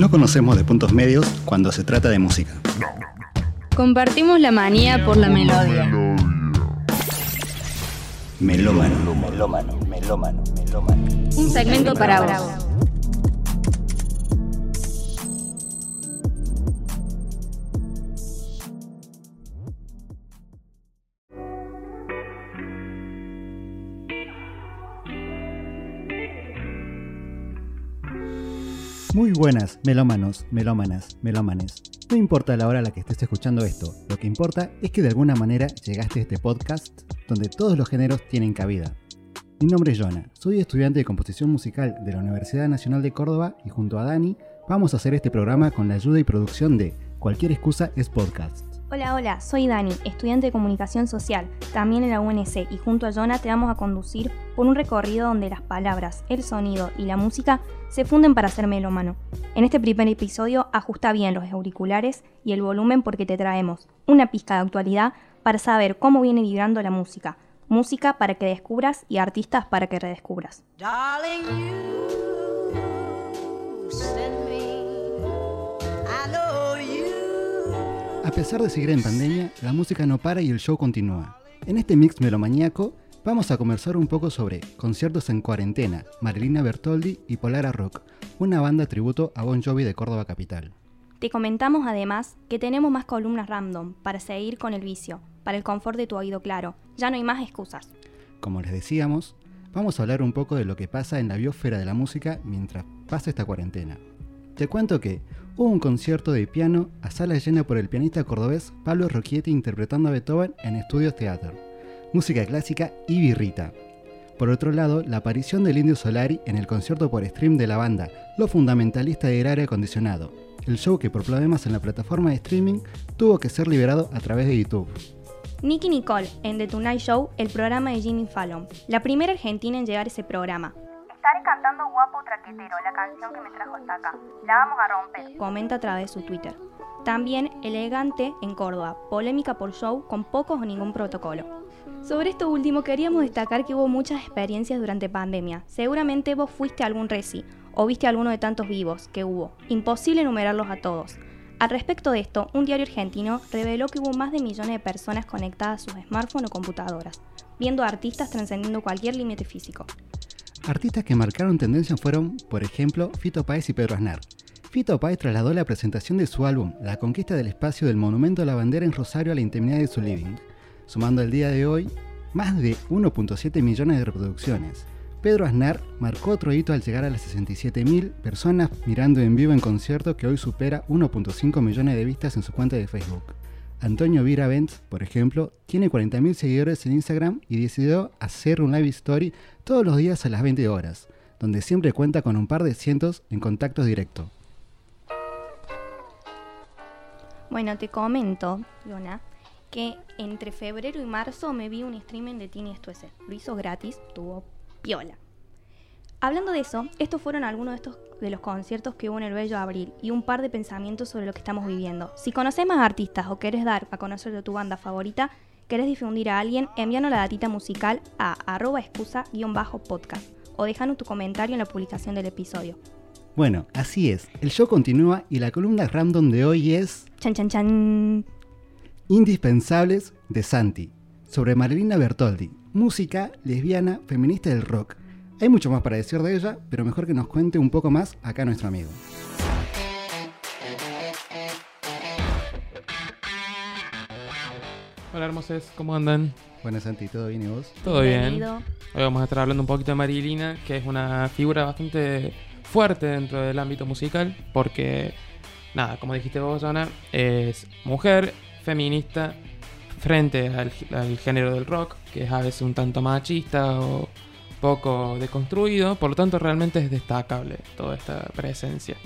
No conocemos de puntos medios cuando se trata de música. Compartimos la manía por la melodía. Melómano, melómano, melómano, melómano. Un segmento para vos. Muy buenas, melómanos, melómanas, melómanes. No importa la hora a la que estés escuchando esto, lo que importa es que de alguna manera llegaste a este podcast donde todos los géneros tienen cabida. Mi nombre es Jonah, soy estudiante de composición musical de la Universidad Nacional de Córdoba y junto a Dani vamos a hacer este programa con la ayuda y producción de Cualquier excusa es podcast. Hola, hola, soy Dani, estudiante de comunicación social, también en la UNC, y junto a Jonah te vamos a conducir por un recorrido donde las palabras, el sonido y la música se funden para ser melómano. En este primer episodio ajusta bien los auriculares y el volumen porque te traemos una pizca de actualidad para saber cómo viene vibrando la música. Música para que descubras y artistas para que redescubras. A pesar de seguir en pandemia, la música no para y el show continúa. En este mix melomaníaco vamos a conversar un poco sobre conciertos en cuarentena, Marilina Bertoldi y Polara Rock, una banda tributo a Bon Jovi de Córdoba Capital. Te comentamos además que tenemos más columnas random para seguir con el vicio, para el confort de tu oído claro. Ya no hay más excusas. Como les decíamos, vamos a hablar un poco de lo que pasa en la biosfera de la música mientras pasa esta cuarentena. Te cuento que hubo un concierto de piano a sala llena por el pianista cordobés Pablo Rocchietti interpretando a Beethoven en Estudios Theater, música clásica y birrita. Por otro lado, la aparición del Indio Solari en el concierto por stream de la banda Lo Fundamentalista de Aire Acondicionado, el show que por problemas en la plataforma de streaming tuvo que ser liberado a través de YouTube. Nicky Nicole en The Tonight Show, el programa de Jimmy Fallon, la primera argentina en llegar a ese programa. Estaré cantando Guapo Traquetero, la canción que me trajo hasta acá. La vamos a romper. Comenta a través de su Twitter. También Elegante en Córdoba, polémica por show con pocos o ningún protocolo. Sobre esto último queríamos destacar que hubo muchas experiencias durante pandemia. Seguramente vos fuiste a algún reci o viste alguno de tantos vivos que hubo. Imposible enumerarlos a todos. Al respecto de esto, un diario argentino reveló que hubo más de millones de personas conectadas a sus smartphones o computadoras, viendo a artistas trascendiendo cualquier límite físico. Artistas que marcaron tendencia fueron, por ejemplo, Fito Páez y Pedro Aznar. Fito Páez trasladó la presentación de su álbum La conquista del espacio del Monumento a la Bandera en Rosario a la intimidad de su living, sumando al día de hoy más de 1.7 millones de reproducciones. Pedro Aznar marcó otro hito al llegar a las 67.000 personas mirando en vivo en concierto que hoy supera 1.5 millones de vistas en su cuenta de Facebook. Antonio Vira por ejemplo, tiene 40.000 seguidores en Instagram y decidió hacer un live story todos los días a las 20 horas, donde siempre cuenta con un par de cientos en contacto directo. Bueno, te comento, Luna, que entre febrero y marzo me vi un streaming de Tini Stuese. Lo hizo gratis, tuvo piola. Hablando de eso, estos fueron algunos de estos de los conciertos que hubo en el Bello Abril y un par de pensamientos sobre lo que estamos viviendo. Si conoces más artistas o querés dar a conocer de tu banda favorita, querés difundir a alguien, envíanos la datita musical a arroba excusa-podcast o déjanos tu comentario en la publicación del episodio. Bueno, así es, el show continúa y la columna random de hoy es... Chan chan chan. Indispensables de Santi, sobre Marilina Bertoldi, música lesbiana feminista del rock. Hay mucho más para decir de ella, pero mejor que nos cuente un poco más acá nuestro amigo. Hola hermosos, ¿cómo andan? Buenas Santi, ¿todo bien y vos? Todo bien. Bienvenido. Hoy vamos a estar hablando un poquito de Marilina, que es una figura bastante fuerte dentro del ámbito musical, porque, nada, como dijiste vos, Ana, es mujer, feminista, frente al, al género del rock, que es a veces un tanto machista o poco deconstruido, por lo tanto realmente es destacable toda esta presencia.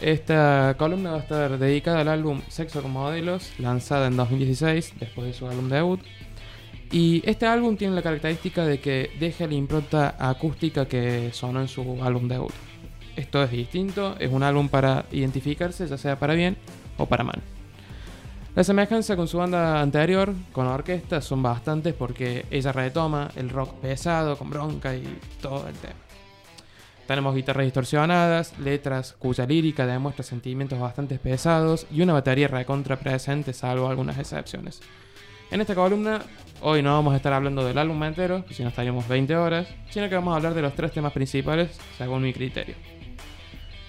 Esta columna va a estar dedicada al álbum Sexo con Modelos, lanzada en 2016, después de su álbum debut. Y este álbum tiene la característica de que deja la impronta acústica que sonó en su álbum debut. Esto es distinto, es un álbum para identificarse, ya sea para bien o para mal. La semejanza con su banda anterior, con la orquesta, son bastantes porque ella retoma el rock pesado, con bronca y todo el tema. Tenemos guitarras distorsionadas, letras cuya lírica demuestra sentimientos bastante pesados y una batería recontra presente, salvo algunas excepciones. En esta columna, hoy no vamos a estar hablando del álbum entero, si no estaríamos 20 horas, sino que vamos a hablar de los tres temas principales, según mi criterio.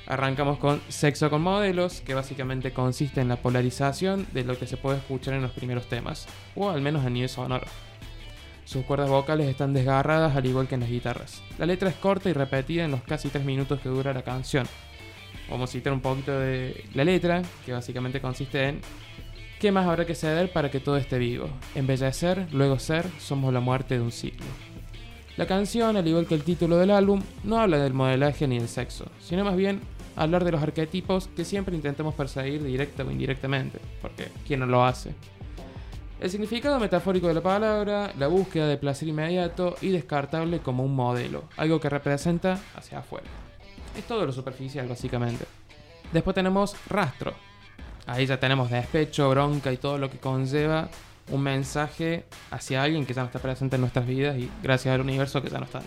Arrancamos con Sexo con modelos, que básicamente consiste en la polarización de lo que se puede escuchar en los primeros temas, o al menos a nivel sonoro. Sus cuerdas vocales están desgarradas al igual que en las guitarras. La letra es corta y repetida en los casi 3 minutos que dura la canción. Vamos a citar un poquito de la letra, que básicamente consiste en ¿Qué más habrá que ceder para que todo esté vivo? Embellecer, luego ser, somos la muerte de un ciclo. La canción, al igual que el título del álbum, no habla del modelaje ni del sexo, sino más bien hablar de los arquetipos que siempre intentamos perseguir directa o indirectamente, porque ¿quién no lo hace? El significado metafórico de la palabra, la búsqueda de placer inmediato y descartable como un modelo, algo que representa hacia afuera. Es todo lo superficial, básicamente. Después tenemos rastro. Ahí ya tenemos despecho, bronca y todo lo que conlleva un mensaje hacia alguien que ya no está presente en nuestras vidas y gracias al universo que ya no está.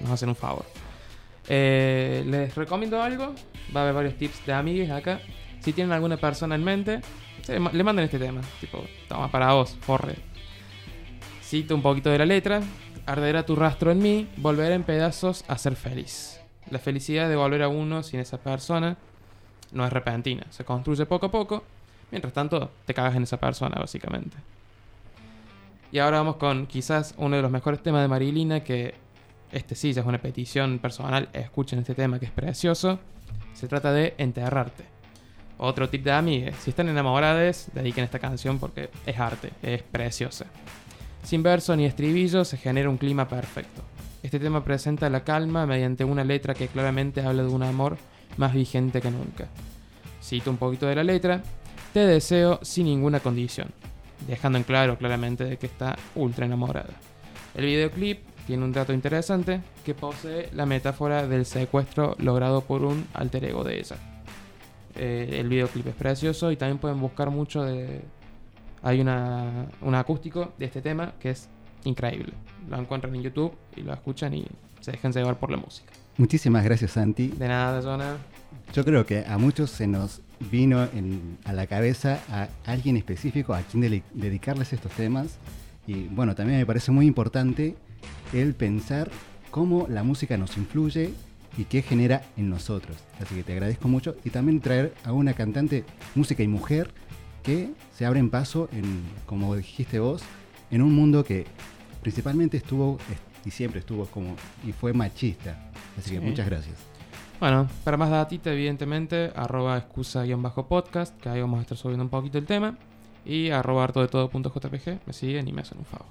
Nos hacen un favor. Eh, les recomiendo algo. Va a haber varios tips de amigues acá. Si tienen alguna persona en mente, le manden este tema. Tipo, toma para vos, forre. Cito un poquito de la letra. Arderá tu rastro en mí, volveré en pedazos a ser feliz. La felicidad de volver a uno sin esa persona no es repentina, se construye poco a poco. Mientras tanto, te cagas en esa persona, básicamente. Y ahora vamos con quizás uno de los mejores temas de Marilina, que este sí ya es una petición personal, escuchen este tema que es precioso. Se trata de enterrarte. Otro tip de amigues, si están enamorados, dediquen esta canción porque es arte, es preciosa. Sin verso ni estribillo se genera un clima perfecto. Este tema presenta la calma mediante una letra que claramente habla de un amor más vigente que nunca. Cito un poquito de la letra, te deseo sin ninguna condición, dejando en claro claramente de que está ultra enamorada. El videoclip tiene un dato interesante que posee la metáfora del secuestro logrado por un alter ego de ella. Eh, el videoclip es precioso y también pueden buscar mucho de... Hay una, un acústico de este tema que es increíble. Lo encuentran en YouTube y lo escuchan y se dejan llevar por la música. Muchísimas gracias, Santi. De nada, Zona. Yo creo que a muchos se nos vino a la cabeza a alguien específico a quien dedicarles estos temas. Y bueno, también me parece muy importante el pensar cómo la música nos influye y qué genera en nosotros. Así que te agradezco mucho y también traer a una cantante música y mujer que se abren paso en, como dijiste vos, en un mundo que principalmente estuvo y siempre estuvo como y fue machista. Así que muchas gracias. Bueno, para más datita, evidentemente, arroba excusa-podcast, que ahí vamos a estar subiendo un poquito el tema. Y arroba harto de todo.jpg, me siguen y me hacen un favor.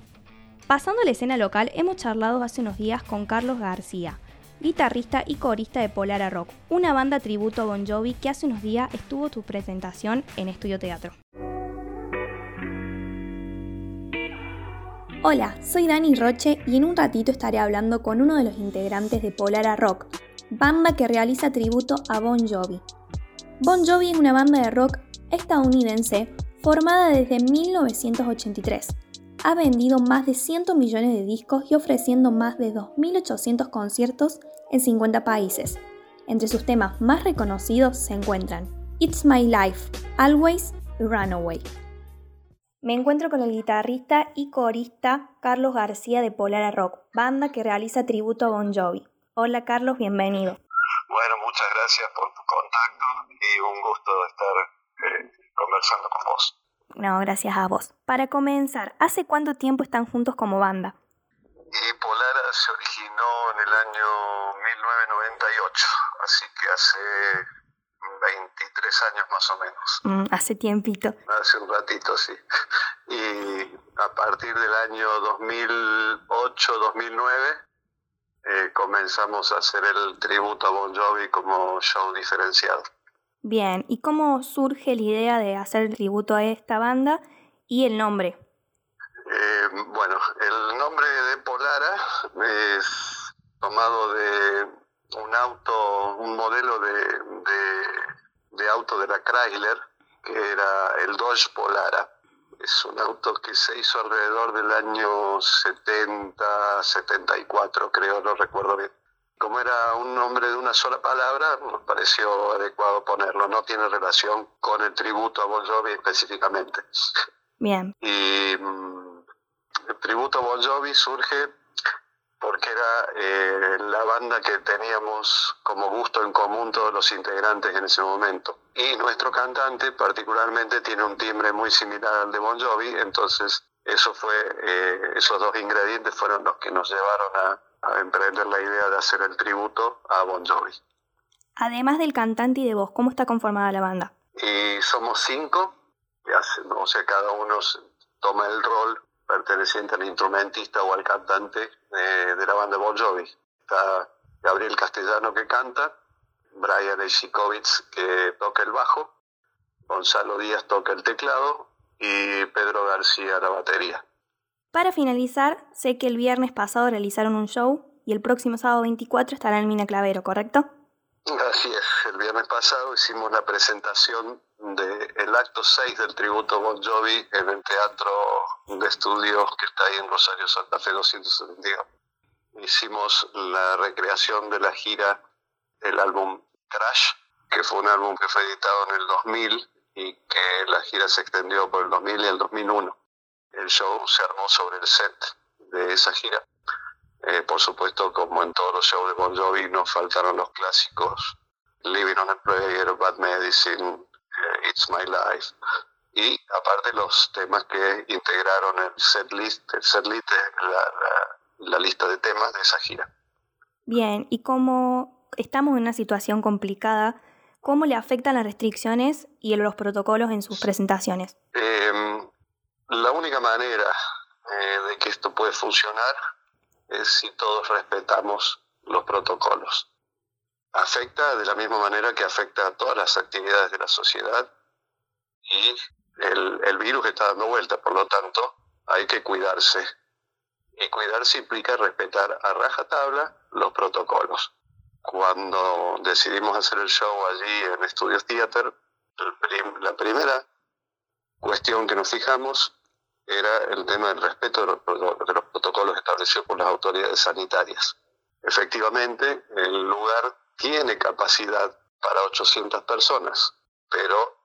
Pasando a la escena local, hemos charlado hace unos días con Carlos García, guitarrista y corista de Polara Rock, una banda tributo a Bon Jovi que hace unos días estuvo tu presentación en Estudio Teatro. Hola, soy Dani Roche y en un ratito estaré hablando con uno de los integrantes de Polara Rock, banda que realiza tributo a Bon Jovi. Bon Jovi es una banda de rock estadounidense formada desde 1983. Ha vendido más de 100 millones de discos y ofreciendo más de 2.800 conciertos en 50 países. Entre sus temas más reconocidos se encuentran It's My Life, Always Runaway. Me encuentro con el guitarrista y corista Carlos García de Polara Rock, banda que realiza tributo a Bon Jovi. Hola Carlos, bienvenido. Bueno, muchas gracias por tu contacto y un gusto estar eh, conversando con vos. No, gracias a vos. Para comenzar, ¿hace cuánto tiempo están juntos como banda? Y Polara se originó en el año 1998, así que hace 23 años más o menos. Mm, hace tiempito. Hace un ratito, sí. Y a partir del año 2008-2009 eh, comenzamos a hacer el tributo a Bon Jovi como show diferenciado. Bien, ¿y cómo surge la idea de hacer tributo a esta banda y el nombre? Eh, bueno, el nombre de Polara es tomado de un auto, un modelo de, de, auto de la Chrysler, que era el Dodge Polara. Es un auto que se hizo alrededor del año 70, 74, creo, no recuerdo bien. Como era un nombre de una sola palabra, nos pareció adecuado ponerlo. No tiene relación con el tributo a Bon Jovi específicamente. Bien. Y mm, el tributo a Bon Jovi surge porque era eh, la banda que teníamos como gusto en común todos los integrantes en ese momento. Y nuestro cantante particularmente tiene un timbre muy similar al de Bon Jovi, entonces eso fue, eh, esos dos ingredientes fueron los que nos llevaron a, a emprender la idea de hacer el tributo a Bon Jovi. Además del cantante y de vos, ¿cómo está conformada la banda? Y somos cinco, o sea, cada uno toma el rol perteneciente al instrumentista o al cantante eh, de la banda Bon Jovi. Está Gabriel Castellano que canta, Brian Eichikowitz que toca el bajo, Gonzalo Díaz toca el teclado y Pedro García la batería. Para finalizar, sé que el viernes pasado realizaron un show y el próximo sábado 24 estará en Mina Clavero, ¿correcto? Así es, el viernes pasado hicimos la presentación del acto 6 del tributo Bon Jovi en el Teatro de Estudios que está ahí en Rosario Santa Fe 272. Hicimos la recreación de la gira del álbum Crash, que fue un álbum que fue editado en el 2000 y que la gira se extendió por el 2000 y el 2001. El show se armó sobre el set de esa gira. Eh, por supuesto, como en todos los shows de Bon Jovi, nos faltaron los clásicos Living on a Prayer, Bad Medicine, eh, It's My Life. Y aparte los temas que integraron el set list, el set list es la, la- la lista de temas de esa gira. Bien, y como estamos en una situación complicada, ¿cómo le afectan las restricciones y los protocolos en sus presentaciones? Eh, la única manera eh, de que esto puede funcionar es si todos respetamos los protocolos. Afecta de la misma manera que afecta a todas las actividades de la sociedad y el, el virus está dando vuelta, por lo tanto hay que cuidarse. Y cuidarse implica respetar a rajatabla los protocolos. Cuando decidimos hacer el show allí en Estudios Theater, la primera cuestión que nos fijamos era el tema del respeto de los, protocolos establecidos por las autoridades sanitarias. Efectivamente, el lugar tiene capacidad para 800 personas, pero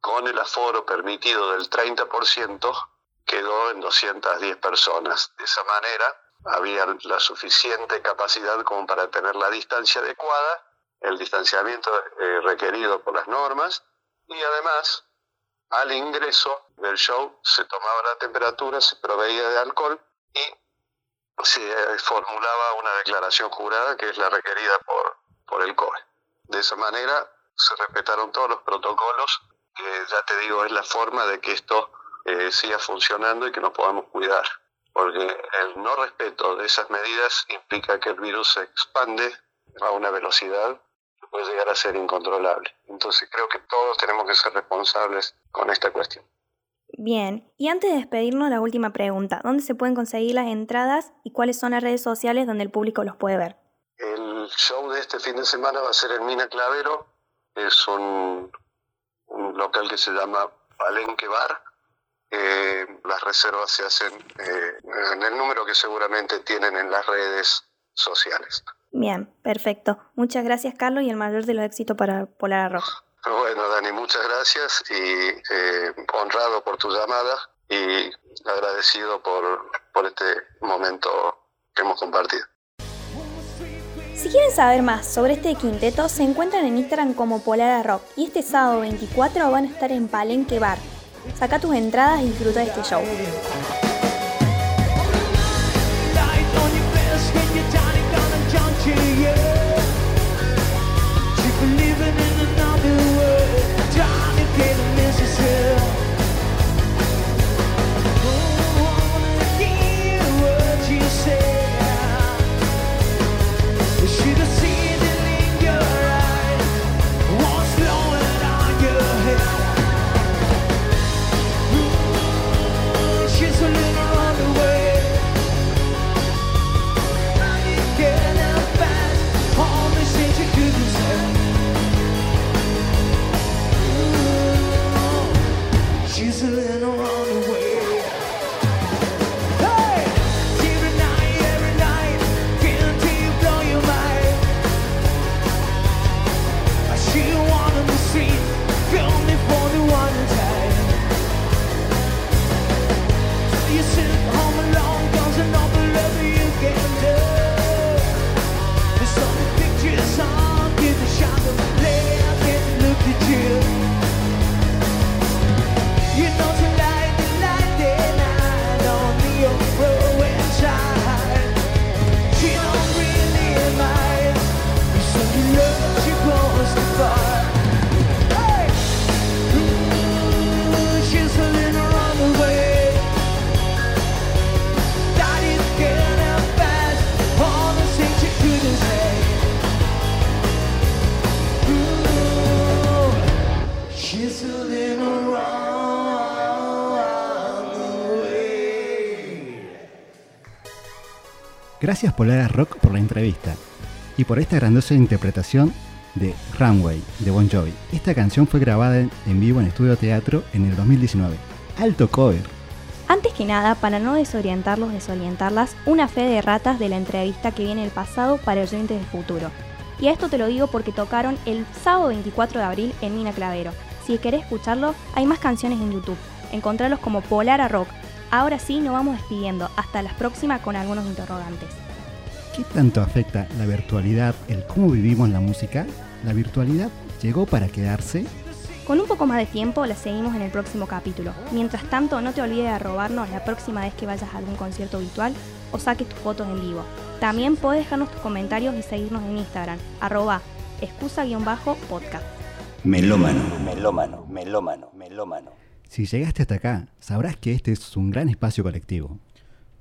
con el aforo permitido del 30% quedó en 210 personas. De esa manera había la suficiente capacidad como para tener la distancia adecuada, el distanciamiento eh, requerido por las normas y además al ingreso del show se tomaba la temperatura, se proveía de alcohol y se formulaba una declaración jurada que es la requerida por, por el COE. De esa manera se respetaron todos los protocolos, que ya te digo es la forma de que esto eh, siga funcionando y que nos podamos cuidar. Porque el no respeto de esas medidas implica que el virus se expande a una velocidad puede llegar a ser incontrolable. Entonces creo que todos tenemos que ser responsables con esta cuestión. Bien, y antes de despedirnos, la última pregunta. ¿Dónde se pueden conseguir las entradas y cuáles son las redes sociales donde el público los puede ver? El show de este fin de semana va a ser en Mina Clavero. Es un, un local que se llama Palenque Bar. Eh, las reservas se hacen eh, en el número que seguramente tienen en las redes sociales. Bien, perfecto. Muchas gracias, Carlos, y el mayor de los éxitos para Polar Rock. Bueno, Dani, muchas gracias y eh, honrado por tu llamada y agradecido por, por este momento que hemos compartido. Si quieren saber más sobre este quinteto, se encuentran en Instagram como Polar Rock y este sábado 24 van a estar en Palenque Bar. Saca tus entradas y disfruta de este show. to you. Gracias Polara Rock por la entrevista y por esta grandiosa interpretación de Runway de Bon Jovi. Esta canción fue grabada en, vivo en Estudio Teatro en el 2019. Alto cover. Antes que nada, para no desorientarlos, desorientarlas, una fe de ratas de la entrevista que viene el pasado para oyentes del futuro. Y a esto te lo digo porque tocaron el sábado 24 de abril en Mina Clavero. Si querés escucharlo, hay más canciones en YouTube. Encontralos como Polara Rock. Ahora sí, nos vamos despidiendo. Hasta las próximas con algunos interrogantes. ¿Qué tanto afecta la virtualidad el cómo vivimos la música? ¿La virtualidad llegó para quedarse? Con un poco más de tiempo la seguimos en el próximo capítulo. Mientras tanto, no te olvides de arrobarnos la próxima vez que vayas a algún concierto virtual o saques tus fotos en vivo. También puedes dejarnos tus comentarios y seguirnos en Instagram, arroba excusa-podcast. Melómano, melómano, melómano, melómano. Si llegaste hasta acá, sabrás que este es un gran espacio colectivo.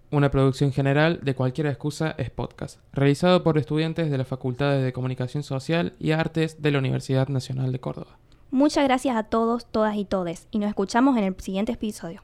Una producción general de cualquier excusa es podcast, realizado por estudiantes de las Facultades de Comunicación Social y Artes de la Universidad Nacional de Córdoba. Muchas gracias a todos, todas y todes, y nos escuchamos en el siguiente episodio.